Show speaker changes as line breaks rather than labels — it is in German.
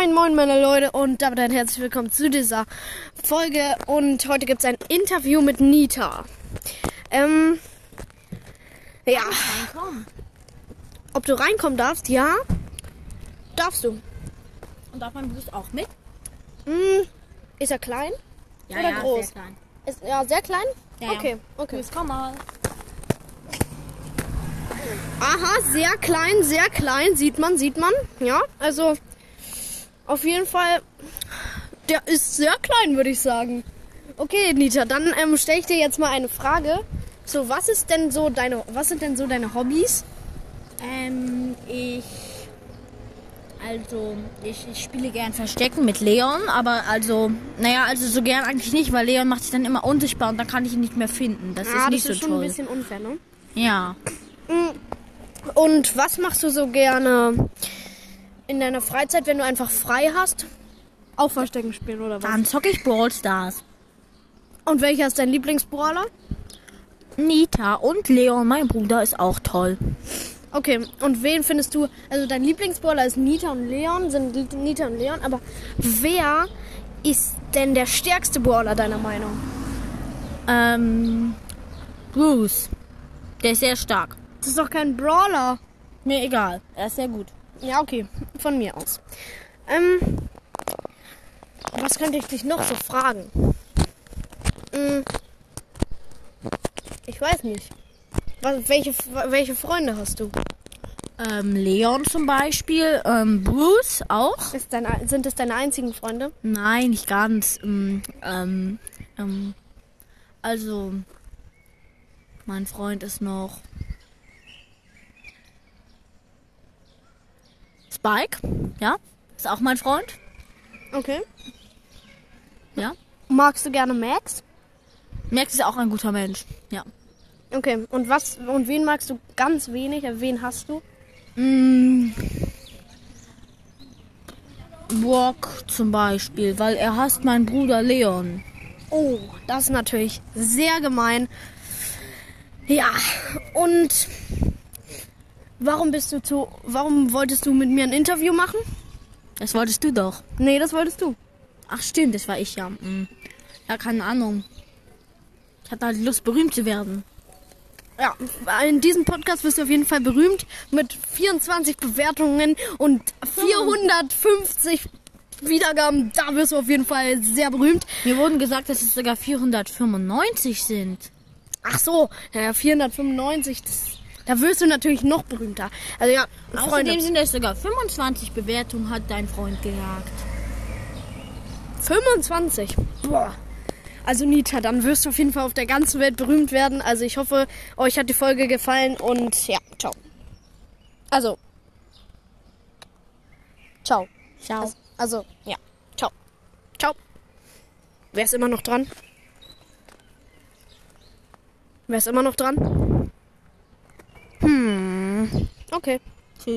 Moin, moin, meine Leute, und damit ein herzlich willkommen zu dieser Folge. Und heute gibt es ein Interview mit Nita. Ähm, ja. Ob du reinkommen darfst? Ja. Darfst du.
Und darf mein Bus auch mit?
Hm, ist er klein?
Ja,
Oder
ja,
groß?
Sehr klein.
Ist ja sehr klein?
Ja, ja.
okay, okay.
Grüß, komm mal.
Aha, sehr klein, sehr klein, sieht man, sieht man. Ja, also auf jeden Fall, der ist sehr klein, würde ich sagen. Okay, Nita, dann ähm, stelle ich dir jetzt mal eine Frage. So, was ist denn so deine, was sind denn so deine Hobbys?
Ähm, ich. Also, ich, ich spiele gern Verstecken mit Leon, aber also, naja, also so gern eigentlich nicht, weil Leon macht sich dann immer unsichtbar und dann kann ich ihn nicht mehr finden. Das ist nicht
das ist
so
schon
toll.
ein bisschen unfair, ne?
Ja.
Und was machst du so gerne in deiner Freizeit, wenn du einfach frei hast? Auch Verstecken spielen oder was?
Dann zocke ich Brawl Stars.
Und welcher ist dein Lieblingsbrawler?
Nita und Leon, mein Bruder, ist auch toll.
Okay, und wen findest du? Also dein Lieblingsbrawler ist Nita und Leon, sind Nita und Leon, aber wer ist denn der stärkste Brawler deiner Meinung?
Ähm, Bruce. Der ist sehr stark.
Das ist doch kein Brawler.
Mir egal. Er ist sehr gut.
Ja, okay, von mir aus. Ähm, was könnte ich dich noch so fragen? Hm, ich weiß nicht. Was, welche, welche Freunde hast du?
Ähm, Leon zum Beispiel. Ähm, Bruce auch.
Ist dein, sind es deine einzigen Freunde?
Nein, nicht ganz. Ähm, ähm, ähm, also, mein Freund ist noch Spike. Ja, ist auch mein Freund.
Okay.
Ja.
Magst du gerne Max?
Max ist auch ein guter Mensch. Ja.
Okay, und was und wen magst du ganz wenig? Äh, Wen hast du?
Mm. Brock zum Beispiel, weil er hasst meinen Bruder Leon.
Oh, das ist natürlich sehr gemein. Ja, und warum bist du zu. Warum wolltest du mit mir ein Interview machen?
Das wolltest du doch.
Nee, das wolltest du.
Ach stimmt, das war ich ja. Mm. Ja, keine Ahnung. Ich hatte halt Lust, berühmt zu werden.
Ja, in diesem Podcast wirst du auf jeden Fall berühmt mit 24 Bewertungen und 450 Wiedergaben. Da wirst du auf jeden Fall sehr berühmt.
Mir wurden gesagt, dass es sogar 495 sind.
Ach so, naja, 495, das, da wirst du natürlich noch berühmter. Also ja, Freunde,
Außerdem sind es sogar 25 Bewertungen, hat dein Freund gesagt.
25. Boah. Also Nita, dann wirst du auf jeden Fall auf der ganzen Welt berühmt werden. Also ich hoffe, euch hat die Folge gefallen und ja, ciao. Also. Ciao.
Ciao.
Also, also ja, ciao. Ciao. Wer ist immer noch dran? Wer ist immer noch dran? Hm. Okay.